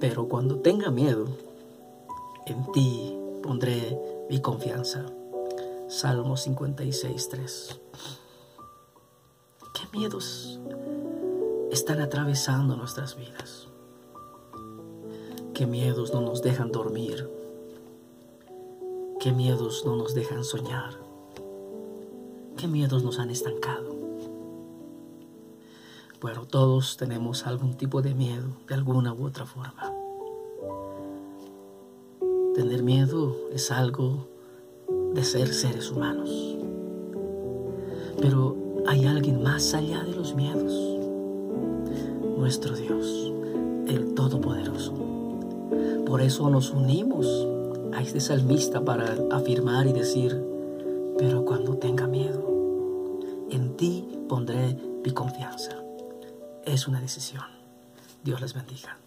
Pero cuando tenga miedo, en ti pondré mi confianza. Salmo 56, 3. ¿Qué miedos están atravesando nuestras vidas? ¿Qué miedos no nos dejan dormir? ¿Qué miedos no nos dejan soñar? ¿Qué miedos nos han estancado? Bueno, todos tenemos algún tipo de miedo, de alguna u otra forma. Tener miedo es algo de ser seres humanos. Pero hay alguien más allá de los miedos. Nuestro Dios, el Todopoderoso. Por eso nos unimos a este salmista para afirmar y decir, pero cuando tenga miedo, en ti pondré mi confianza. Es una decisión. Dios les bendiga.